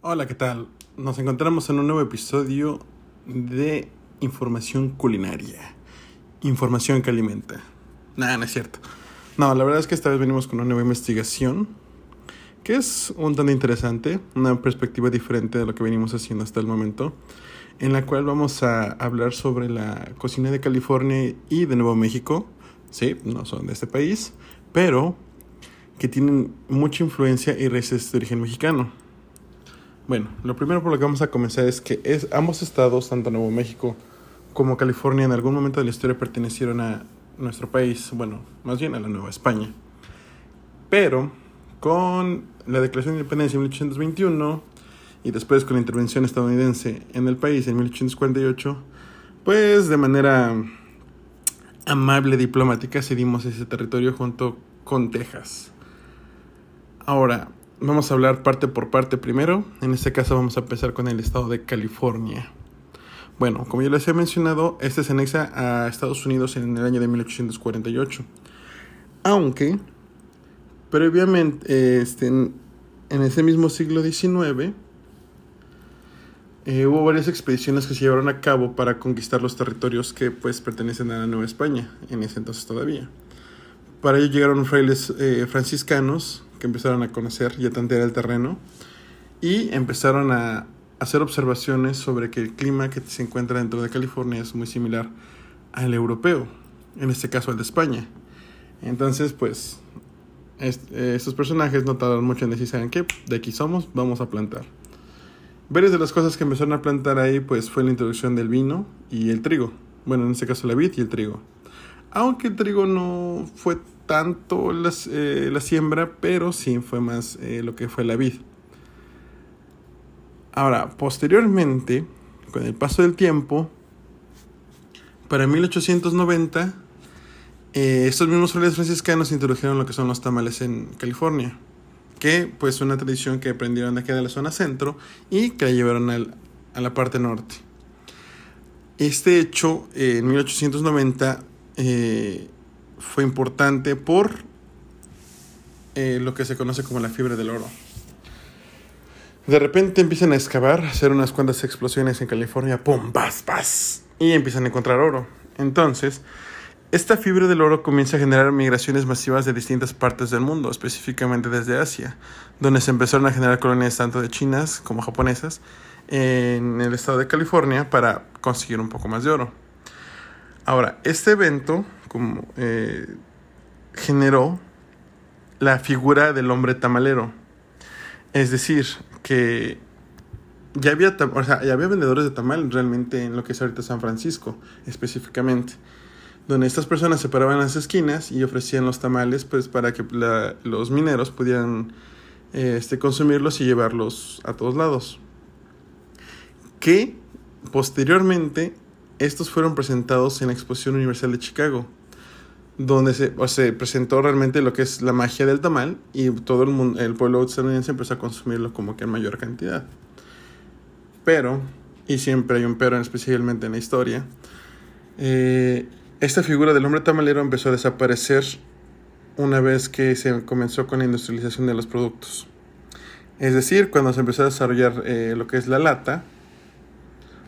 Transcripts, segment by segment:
Hola, ¿qué tal? Nos encontramos en un nuevo episodio de información culinaria. Información que alimenta. Nada, no es cierto. No, la verdad es que esta vez venimos con una nueva investigación que es un tanto interesante, una perspectiva diferente de lo que venimos haciendo hasta el momento, en la cual vamos a hablar sobre la cocina de California y de Nuevo México. Sí, no son de este país, pero que tienen mucha influencia y raíces de origen mexicano. Bueno, lo primero por lo que vamos a comenzar es que es, ambos estados, tanto Nuevo México como California, en algún momento de la historia pertenecieron a nuestro país, bueno, más bien a la Nueva España. Pero con la Declaración de Independencia en 1821 y después con la intervención estadounidense en el país en 1848, pues de manera amable diplomática cedimos ese territorio junto con Texas. Ahora, vamos a hablar parte por parte primero. En este caso vamos a empezar con el estado de California. Bueno, como ya les he mencionado, este se anexa a Estados Unidos en el año de 1848. Aunque, previamente, este, en, ese mismo siglo XIX, eh, hubo varias expediciones que se llevaron a cabo para conquistar los territorios que pues pertenecen a la Nueva España, en ese entonces todavía. Para ello llegaron frailes eh, franciscanos que empezaron a conocer y a tantear el terreno y empezaron a hacer observaciones sobre que el clima que se encuentra dentro de California es muy similar al europeo, en este caso al de España. Entonces, pues, estos personajes notaron mucho en decir, ¿saben qué? De aquí somos, vamos a plantar. Varias de las cosas que empezaron a plantar ahí, pues, fue la introducción del vino y el trigo. Bueno, en este caso la vid y el trigo. Aunque el trigo no fue tanto eh, la siembra, pero sí fue más eh, lo que fue la vid. Ahora, posteriormente, con el paso del tiempo, para 1890, eh, estos mismos frailes franciscanos introdujeron lo que son los tamales en California, que pues una tradición que aprendieron de aquí de la zona centro y que la llevaron a la parte norte. Este hecho, en 1890, fue importante por eh, lo que se conoce como la fiebre del oro. De repente empiezan a excavar, hacer unas cuantas explosiones en California, ¡pum! ¡Paz! ¡Paz! Y empiezan a encontrar oro. Entonces, esta fiebre del oro comienza a generar migraciones masivas de distintas partes del mundo, específicamente desde Asia, donde se empezaron a generar colonias tanto de chinas como japonesas en el estado de California para conseguir un poco más de oro. Ahora, este evento como, eh, generó la figura del hombre tamalero. Es decir, que ya había, o sea, ya había vendedores de tamal realmente en lo que es ahorita San Francisco, específicamente, donde estas personas se paraban en las esquinas y ofrecían los tamales pues para que los mineros pudieran este, consumirlos y llevarlos a todos lados. Que posteriormente estos fueron presentados en la Exposición Universal de Chicago, donde se, se presentó realmente lo que es la magia del tamal y todo el, mundo, el pueblo estadounidense empezó a consumirlo como que en mayor cantidad. Pero, y siempre hay un pero especialmente en la historia, eh, esta figura del hombre tamalero empezó a desaparecer una vez que se comenzó con la industrialización de los productos. Es decir, cuando se empezó a desarrollar eh, lo que es la lata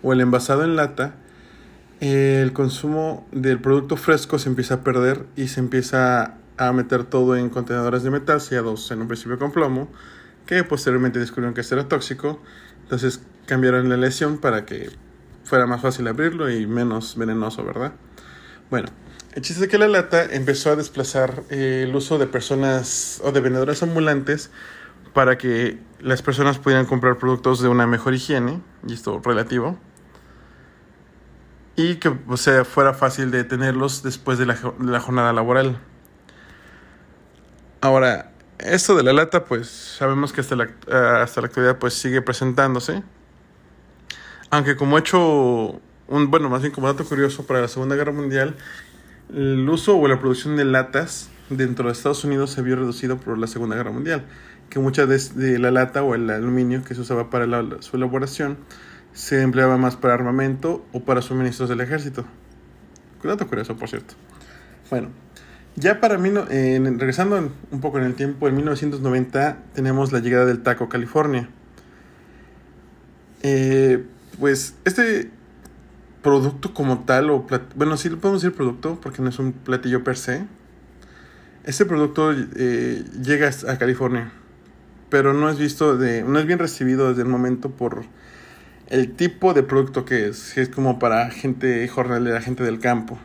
o el envasado en lata, el consumo del producto fresco se empieza a perder y se empieza a meter todo en contenedores de metal sellados en un principio con plomo, que posteriormente descubrieron que este era tóxico, entonces cambiaron la lesión para que fuera más fácil abrirlo y menos venenoso, ¿verdad? Bueno, el chiste es que la lata empezó a desplazar eh, el uso de personas o de vendedores ambulantes para que las personas pudieran comprar productos de una mejor higiene, y esto relativo, y que o sea, fuera fácil de tenerlos después de la, jornada laboral. Ahora, esto de la lata, pues sabemos que hasta la, eh, hasta la actualidad pues sigue presentándose. Aunque como hecho, un, bueno, más bien como dato curioso, para la Segunda Guerra Mundial, el uso o la producción de latas dentro de Estados Unidos se vio reducido por la Segunda Guerra Mundial, que mucha de, la lata o el aluminio que se usaba para su elaboración se empleaba más para armamento o para suministros del ejército. Cuidado con eso, por cierto. Bueno, ya para mí, regresando un poco en el tiempo, en 1990 tenemos la llegada del taco California. Eh, pues este producto como tal, o bueno, sí lo podemos decir producto porque no es un platillo per se. Este producto eh, llega a California, pero no es visto de, no es bien recibido desde el momento por el tipo de producto que es, es como para gente jornalera, gente del campo.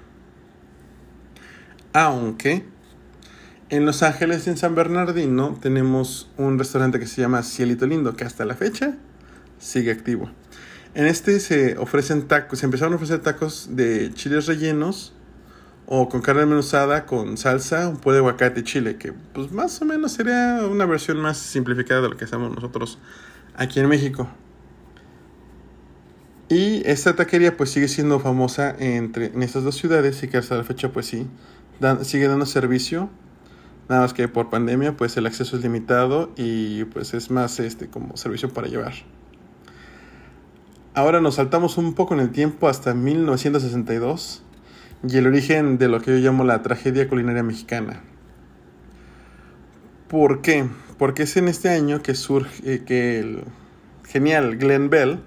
Aunque en Los Ángeles, en San Bernardino, tenemos un restaurante que se llama Cielito Lindo, que hasta la fecha sigue activo. En este se ofrecen tacos, se empezaron a ofrecer tacos de chiles rellenos o con carne menuzada, con salsa, un poco de aguacate chile, que pues más o menos sería una versión más simplificada de lo que hacemos nosotros aquí en México. Y esta taquería pues sigue siendo famosa entre, en estas dos ciudades y que hasta la fecha pues sí, sigue dando servicio. Nada más que por pandemia pues el acceso es limitado y pues es más este como servicio para llevar. Ahora nos saltamos un poco en el tiempo hasta 1962 y el origen de lo que yo llamo la tragedia culinaria mexicana. ¿Por qué? Porque es en este año que surge eh, que el genial Glenn Bell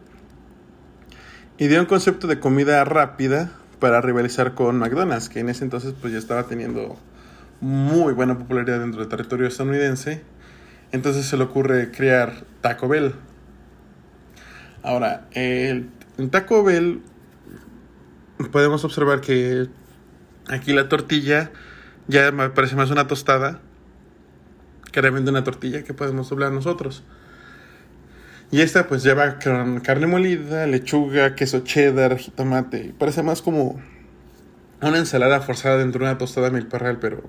ideó un concepto de comida rápida para rivalizar con McDonald's, que en ese entonces pues ya estaba teniendo muy buena popularidad dentro del territorio estadounidense. Entonces se le ocurre crear Taco Bell. Ahora, el, Taco Bell podemos observar que aquí la tortilla ya me parece más una tostada que realmente una tortilla que podemos doblar nosotros. Y esta pues lleva carne molida, lechuga, queso cheddar, jitomate. Parece más como una ensalada forzada dentro de una tostada milparral, pero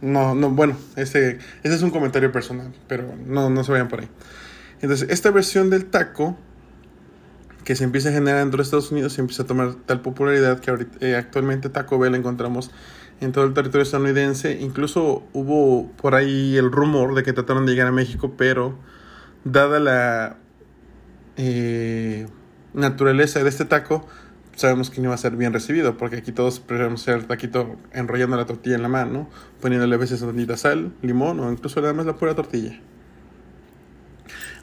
no, no, bueno, ese, ese es un comentario personal, pero no, no se vayan por ahí. Entonces, esta versión del taco que se empieza a generar dentro de Estados Unidos se empieza a tomar tal popularidad que ahorita, eh, actualmente Taco Bell encontramos en todo el territorio estadounidense. Incluso hubo por ahí el rumor de que trataron de llegar a México, pero dada la eh, naturaleza de este taco, sabemos que no va a ser bien recibido, porque aquí todos preferimos hacer el taquito enrollando la tortilla en la mano, poniéndole a veces tantita sal, limón o incluso nada más la pura tortilla.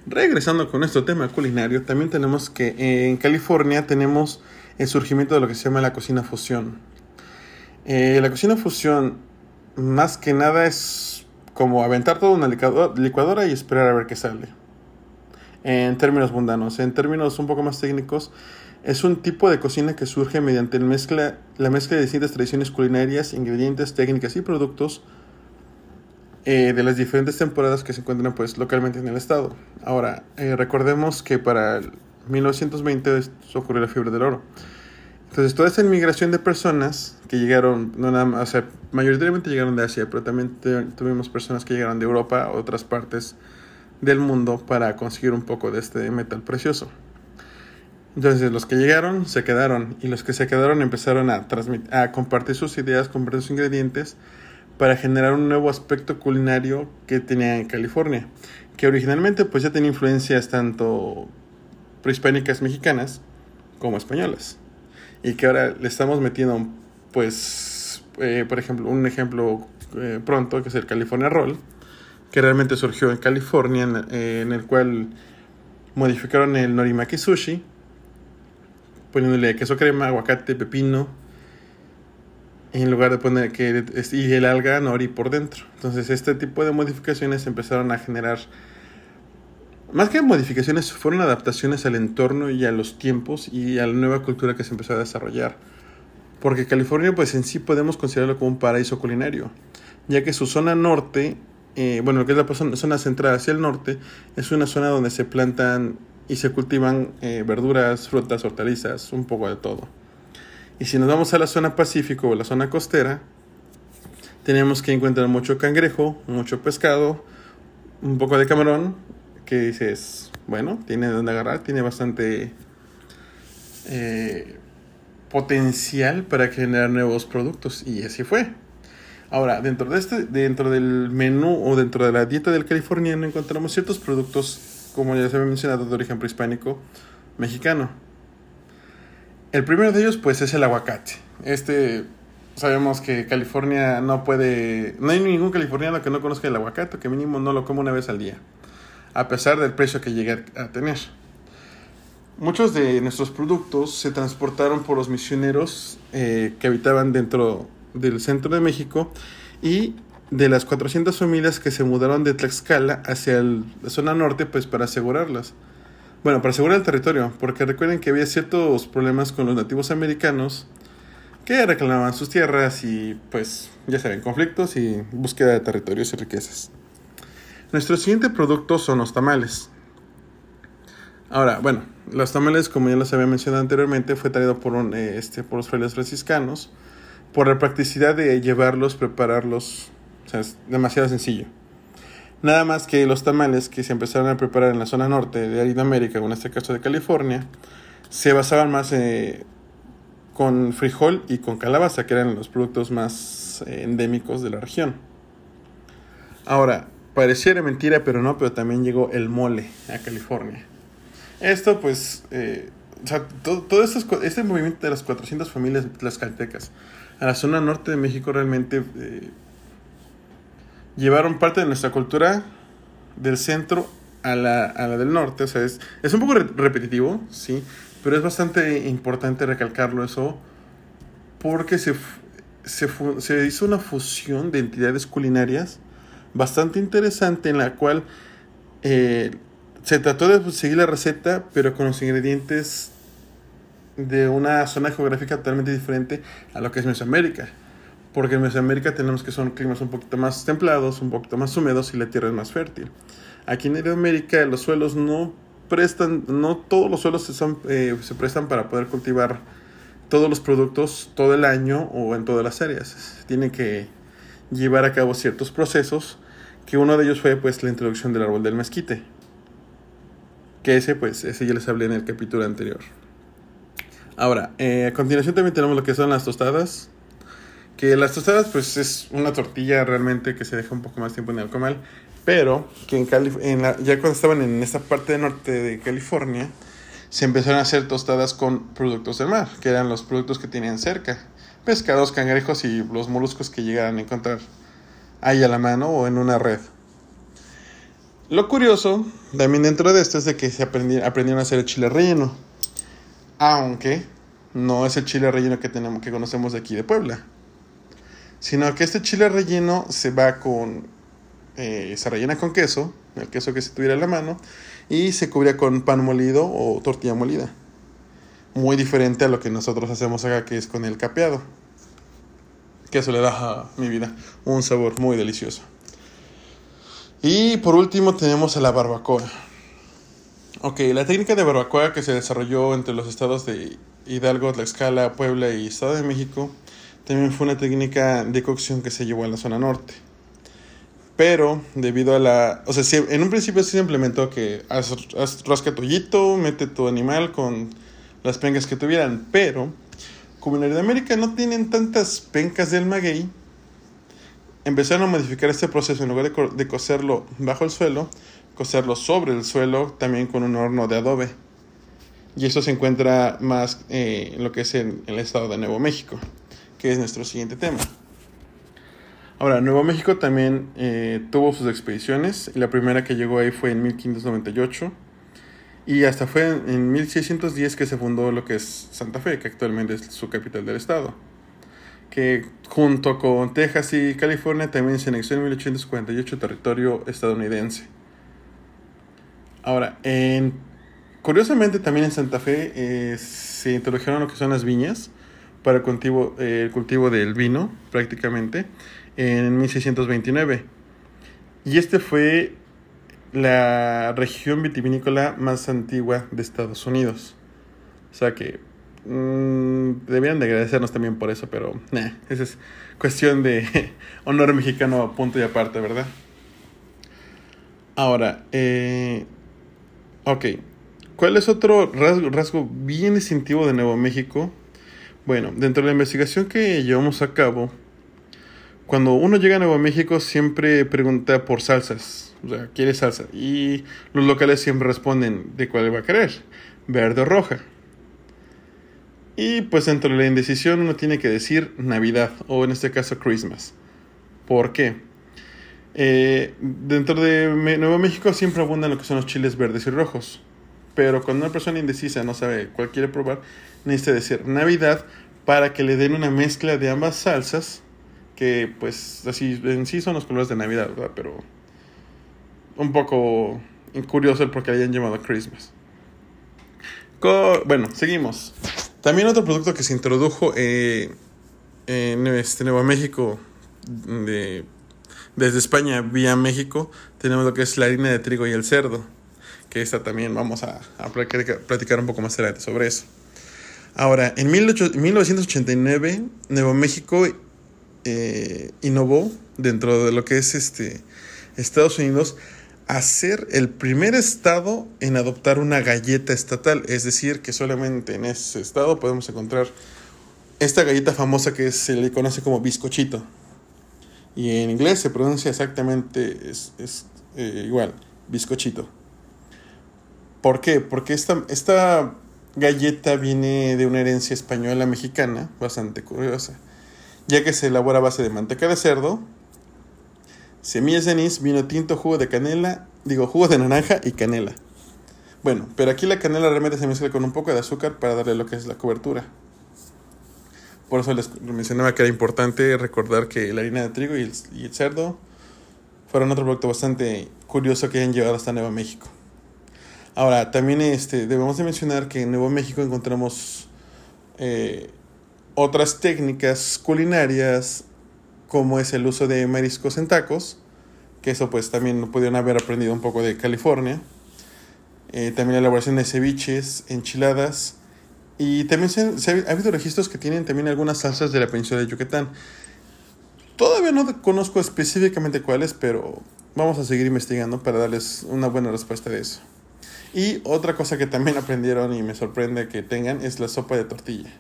Regresando con nuestro tema culinario, también tenemos que en California tenemos el surgimiento de lo que se llama la cocina fusión. Eh, la cocina fusión, más que nada, es como aventar toda una licuadora y esperar a ver qué sale en términos mundanos. En términos un poco más técnicos, es un tipo de cocina que surge mediante la mezcla, la mezcla de distintas tradiciones culinarias, ingredientes, técnicas y productos eh, de las diferentes temporadas que se encuentran pues localmente en el estado. Ahora, eh, recordemos que para 1920 ocurrió la fiebre del oro. Entonces, toda esta inmigración de personas que llegaron, no nada más, o sea, mayoritariamente llegaron de Asia, pero también tuvimos personas que llegaron de Europa otras partes del mundo para conseguir un poco de este metal precioso. Entonces los que llegaron se quedaron y los que se quedaron empezaron a, a compartir sus ideas, compartir sus ingredientes para generar un nuevo aspecto culinario que tenía en California, que originalmente pues ya tenía influencias tanto prehispánicas mexicanas como españolas y que ahora le estamos metiendo pues eh, por ejemplo un ejemplo eh, pronto que es el California Roll que realmente surgió en California, en, eh, el cual modificaron el norimaki sushi, poniéndole queso crema, aguacate, pepino, en lugar de poner que y el alga nori por dentro. Entonces este tipo de modificaciones empezaron a generar más que modificaciones fueron adaptaciones al entorno y a los tiempos y a la nueva cultura que se empezó a desarrollar. Porque California pues en sí podemos considerarlo como un paraíso culinario, ya que su zona norte eh, bueno, lo que es la zona central hacia el norte, es una zona donde se plantan y se cultivan eh, verduras, frutas, hortalizas, un poco de todo. Y si nos vamos a la zona pacífico o la zona costera, tenemos que encontrar mucho cangrejo, mucho pescado, un poco de camarón, que dices, bueno, tiene donde agarrar, tiene bastante eh, potencial para generar nuevos productos. Y así fue. Ahora, dentro de este, dentro del menú o dentro de la dieta del californiano encontramos ciertos productos, como ya se había mencionado, de origen prehispánico mexicano. El primero de ellos, pues, es el aguacate. Este, sabemos que California no puede, no hay ningún californiano que no conozca el aguacate, que mínimo no lo come una vez al día, a pesar del precio que llegue a tener. muchos de nuestros productos se transportaron por los misioneros eh, que habitaban dentro del centro de México y de las 400 familias que se mudaron de Tlaxcala hacia la zona norte, pues para asegurarlas. Bueno, para asegurar el territorio, porque recuerden que había ciertos problemas con los nativos americanos que reclamaban sus tierras y pues ya saben, conflictos y búsqueda de territorios y riquezas. Nuestro siguiente producto son los tamales. Ahora, bueno, los tamales, como ya les había mencionado anteriormente, fue traído por, un, eh, este, por los frailes franciscanos por la practicidad de llevarlos, prepararlos, o sea, es demasiado sencillo. Nada más que los tamales que se empezaron a preparar en la zona norte de América, o en este caso de California, se basaban más eh, con frijol y con calabaza, que eran los productos más eh, endémicos de la región. Ahora, pareciera mentira, pero no, pero también llegó el mole a California. Esto, pues, eh, o sea, todo, todo este movimiento de las 400 familias tlaxcaltecas a la zona norte de México realmente eh, llevaron parte de nuestra cultura del centro a la, a la del norte. O sea, es, es un poco repetitivo, sí, pero es bastante importante recalcarlo eso porque se, se, se hizo una fusión de entidades culinarias bastante interesante en la cual eh, se trató de seguir la receta, pero con los ingredientes de una zona geográfica totalmente diferente a lo que es Mesoamérica. Porque en Mesoamérica tenemos que son climas un poquito más templados, un poquito más húmedos y la tierra es más fértil. Aquí en América los suelos no prestan, no todos los suelos se, eh, se prestan para poder cultivar todos los productos todo el año o en todas las áreas. Tiene que llevar a cabo ciertos procesos, que uno de ellos fue pues la introducción del árbol del mezquite. Que ese pues, ese ya les hablé en el capítulo anterior. Ahora, eh, a continuación también tenemos lo que son las tostadas. Que las tostadas pues es una tortilla realmente que se deja un poco más tiempo en el comal. Pero que en, en ya cuando estaban en esta parte norte de California, se empezaron a hacer tostadas con productos del mar, que eran los productos que tenían cerca pescados, cangrejos y los moluscos que llegaran a encontrar ahí a la mano o en una red. Lo curioso también dentro de esto es de que se aprendieron a hacer el chile relleno, aunque no es el chile relleno que tenemos que conocemos de aquí de Puebla, sino que este chile relleno se va con eh, se rellena con queso, el queso que se tuviera a la mano, y se cubría con pan molido o tortilla molida muy diferente a lo que nosotros hacemos acá, que es con el capeado. Que eso le da a mi vida un sabor muy delicioso. Y por último tenemos a la barbacoa. Ok, la técnica de barbacoa que se desarrolló entre los estados de Hidalgo, Tlaxcala, Puebla y Estado de México también fue una técnica de cocción que se llevó a la zona norte. Pero debido a la... O sea, en un principio se implementó que haz, haz, rasca tu mete tu animal con las pencas que tuvieran, pero como en América no tienen tantas pencas del maguey, empezaron a modificar este proceso en lugar de, de cocerlo bajo el suelo, cocerlo sobre el suelo también con un horno de adobe. Y eso se encuentra más eh, en lo que es en, el estado de Nuevo México, que es nuestro siguiente tema. Ahora, Nuevo México también eh, tuvo sus expediciones la primera que llegó ahí fue en 1598 y hasta fue en 1610 que se fundó lo que es Santa Fe, que actualmente es su capital del estado. Que junto con Texas y California también se anexó en 1848 territorio estadounidense. Ahora, en, curiosamente también en Santa Fe eh, se introdujeron lo que son las viñas para el cultivo, eh, el cultivo del vino prácticamente en 1629. Y este fue la región vitivinícola más antigua de Estados Unidos. O sea que mmm, debían de agradecernos también por eso, pero esa es cuestión de honor mexicano punto y aparte, ¿verdad? Ahora, eh, ok, ¿cuál es otro rasgo, rasgo bien distintivo de Nuevo México? Bueno, dentro de la investigación que llevamos a cabo, cuando uno llega a Nuevo México siempre pregunta por salsas o sea, quiere salsa. Y los locales siempre responden de cuál va a querer, verde o roja. Y pues entre la indecisión uno tiene que decir Navidad o en este caso Christmas. ¿Por qué? Eh, dentro de Nuevo México siempre abundan lo que son los chiles verdes y rojos. Pero cuando una persona indecisa no sabe cuál quiere probar, necesita decir Navidad para que le den una mezcla de ambas salsas, que pues así en sí son los colores de Navidad, ¿verdad? Pero un poco curioso el por qué hayan llamado Christmas. bueno, seguimos. También otro producto que se introdujo eh, en este Nuevo México de, desde España vía México tenemos lo que es la harina de trigo y el cerdo que esta también vamos a, platicar un poco más adelante sobre eso. Ahora, en 1989, Nuevo México eh, innovó dentro de lo que es este Estados Unidos a ser el primer estado en adoptar una galleta estatal, es decir, que solamente en ese estado podemos encontrar esta galleta famosa que se le conoce como bizcochito. Y en inglés se pronuncia exactamente es, eh, igual, bizcochito. ¿Por qué? Porque esta, esta galleta viene de una herencia española mexicana, bastante curiosa, ya que se elabora a base de manteca de cerdo, semillas de anís, vino tinto, jugo de canela, digo, jugo de naranja y canela. Bueno, pero aquí la canela realmente se mezcla con un poco de azúcar para darle lo que es la cobertura. Por eso les mencionaba que era importante recordar que la harina de trigo y el, cerdo fueron otro producto bastante curioso que hayan llegado hasta Nueva México. Ahora, también este, debemos de mencionar que en Nuevo México encontramos eh, otras técnicas culinarias como es el uso de mariscos en tacos, que eso pues también pudieron haber aprendido un poco de California. Eh, también la elaboración de ceviches, enchiladas. Y también se, ha habido registros que tienen también algunas salsas de la península de Yucatán. Todavía no conozco específicamente cuáles, pero vamos a seguir investigando para darles una buena respuesta de eso. Y otra cosa que también aprendieron y me sorprende que tengan es la sopa de tortilla.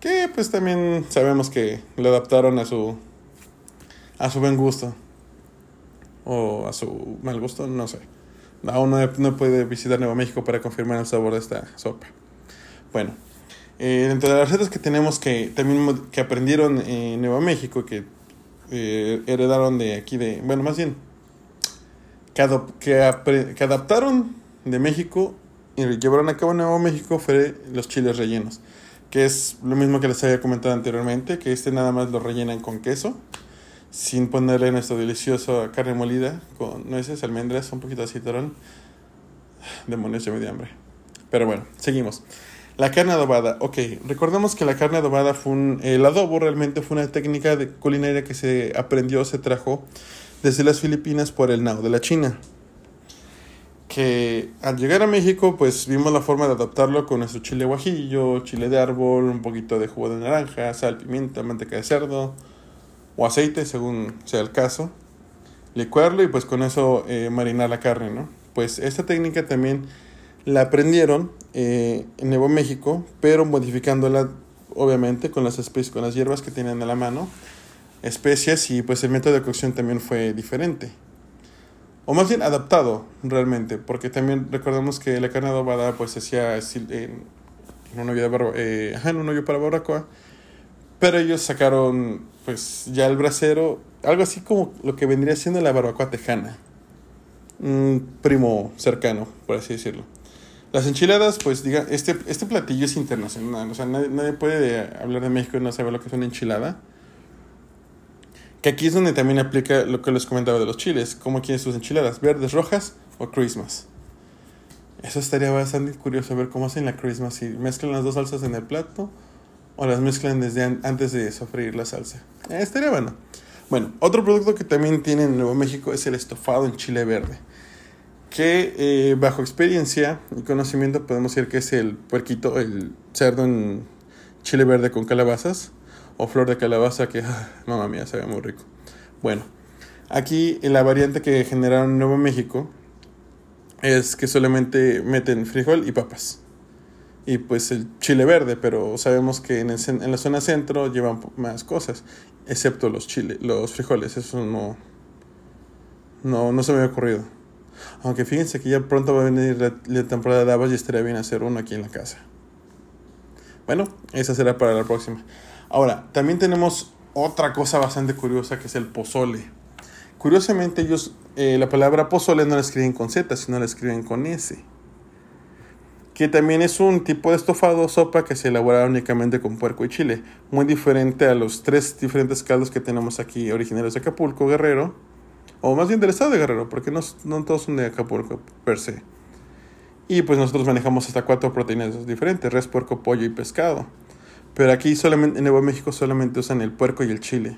Que pues también sabemos que lo adaptaron a su a su buen gusto. O a su mal gusto, no sé. Aún no, no puede visitar Nuevo México para confirmar el sabor de esta sopa. Bueno, eh, dentro de las recetas que tenemos que también que aprendieron en Nuevo México, que eh, heredaron de aquí de, bueno, más bien, que, que, que adaptaron de México y llevaron a cabo en Nuevo México fue los chiles rellenos, que es lo mismo que les había comentado anteriormente, que este nada más lo rellenan con queso, sin ponerle nuestro delicioso carne molida con nueces, almendras, un poquito de citrón. Demonios, ya me di hambre. Pero bueno, seguimos. La carne adobada. Ok, recordemos que la carne adobada fue un... El adobo realmente fue una técnica de culinaria que se aprendió, se trajo desde las Filipinas por el Nao de la China que al llegar a México pues vimos la forma de adaptarlo con nuestro chile guajillo, chile de árbol, un poquito de jugo de naranja, sal, pimienta, manteca de cerdo o aceite según sea el caso, licuarlo y pues con eso eh, marinar la carne, ¿no? Pues esta técnica también la aprendieron eh, en Nuevo México, pero modificándola obviamente con las especies, con las hierbas que tienen a la mano, especias y pues el método de cocción también fue diferente o más bien adaptado realmente, porque también recordemos que la carne adobada pues hacía en, un hoyo eh, en un hoyo para barbacoa, pero ellos sacaron pues ya el brasero, algo así como lo que vendría siendo la barbacoa tejana, un primo cercano, por así decirlo. Las enchiladas, pues diga, este, este platillo es internacional, o sea, nadie, nadie puede hablar de México y no saber lo que es una enchilada que aquí es donde también aplica lo que les comentaba de los chiles. ¿Cómo quieren sus enchiladas? ¿Verdes, rojas o Christmas? Eso estaría bastante curioso ver cómo hacen la Christmas. Si mezclan las dos salsas en el plato o las mezclan desde antes de sofreír la salsa. Eh, estaría bueno. Bueno, otro producto que también tiene en Nuevo México es el estofado en chile verde. Que eh, bajo experiencia y conocimiento podemos decir que es el puerquito, el cerdo en chile verde con calabazas o flor de calabaza que, ah, mamá mía, se ve muy rico. Bueno, aquí la variante que generaron en Nuevo México es que solamente meten frijol y papas. Y pues el chile verde, pero sabemos que en, en la zona centro llevan más cosas, excepto los chile, los frijoles, eso no, no, no se me había ocurrido. Aunque fíjense que ya pronto va a venir la, temporada de habas y estaría bien hacer uno aquí en la casa. Bueno, esa será para la próxima. Ahora, también tenemos otra cosa bastante curiosa que es el pozole. Curiosamente ellos eh, la palabra pozole no la escriben con Z, sino la escriben con S. que también es un tipo de estofado sopa que se elabora únicamente con puerco y chile, muy diferente a los tres diferentes caldos que tenemos aquí originarios de Acapulco, Guerrero, o más bien del estado de Guerrero, porque no, no todos son de Acapulco per se. Y pues nosotros manejamos hasta cuatro proteínas diferentes, res, puerco, pollo y pescado. Pero aquí solamente, en Nuevo México solamente usan el puerco y el chile.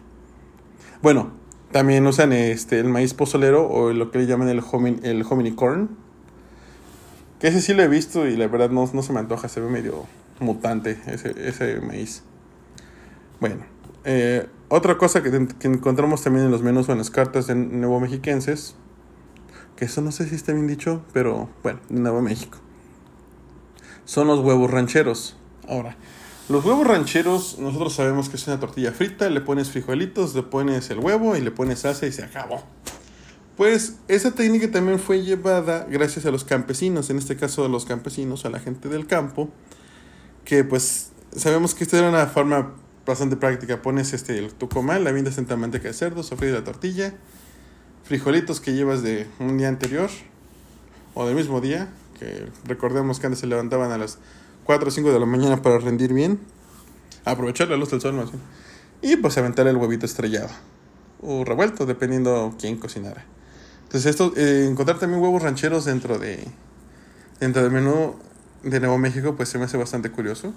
Bueno, también usan este, el maíz pozolero o lo que le llaman el, homin, el hominy corn. Que ese sí lo he visto y la verdad no, no se me antoja, se ve medio mutante ese, ese maíz. Bueno, eh, otra cosa que, encontramos también en los menús o en las cartas de Nuevo Mexiquenses, que eso no sé si está bien dicho, pero bueno, de Nuevo México, son los huevos rancheros. Ahora, los huevos rancheros, nosotros sabemos que es una tortilla frita, le pones frijolitos, le pones el huevo y le pones salsa y se acabó. Pues esa técnica también fue llevada gracias a los campesinos, en este caso a los campesinos, a la gente del campo, que pues sabemos que esta era una forma bastante práctica. Pones este, el, tu comal, la vindas en manteca de cerdo, sofrí la tortilla, frijolitos que llevas de un día anterior o del mismo día, que recordemos que antes se levantaban a las 4 o 5 de la mañana para rendir bien. Aprovechar la luz del sol más. Y pues aventar el huevito estrellado. O revuelto, dependiendo quién cocinara. Entonces esto, eh, encontrar también huevos rancheros dentro de dentro del menú de Nuevo México, pues se me hace bastante curioso.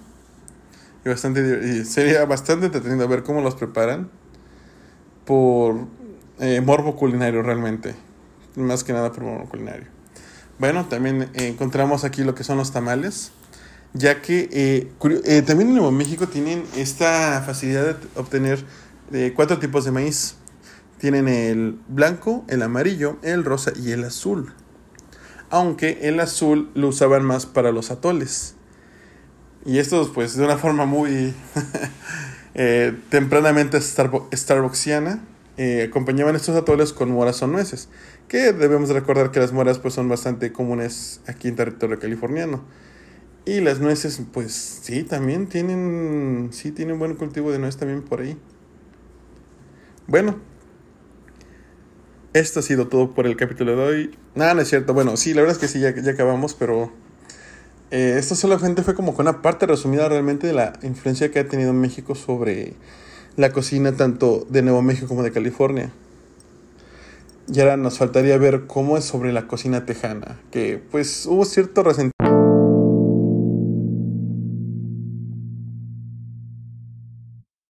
Y, bastante, y sería bastante entretenido ver cómo los preparan. Por eh, morbo culinario realmente. Más que nada por morbo culinario. Bueno, también encontramos aquí lo que son los tamales ya que eh, eh, también en Nuevo México tienen esta facilidad de obtener eh, cuatro tipos de maíz. Tienen el blanco, el amarillo, el rosa y el azul. Aunque el azul lo usaban más para los atoles. Y estos, pues, de una forma muy tempranamente starbucksiana, acompañaban estos atoles con moras o nueces. Que debemos recordar que las moras, pues, son bastante comunes aquí en territorio californiano. Y las nueces, pues sí, también tienen, sí tienen buen cultivo de nuez también por ahí. Bueno, esto ha sido todo por el capítulo de hoy. Nada, no es cierto. Bueno, sí, la verdad es que sí, ya, ya acabamos, pero eh, esto solamente fue como con una parte resumida realmente de la influencia que ha tenido México sobre la cocina tanto de Nuevo México como de California. Y ahora nos faltaría ver cómo es sobre la cocina tejana, que pues hubo cierto resentimiento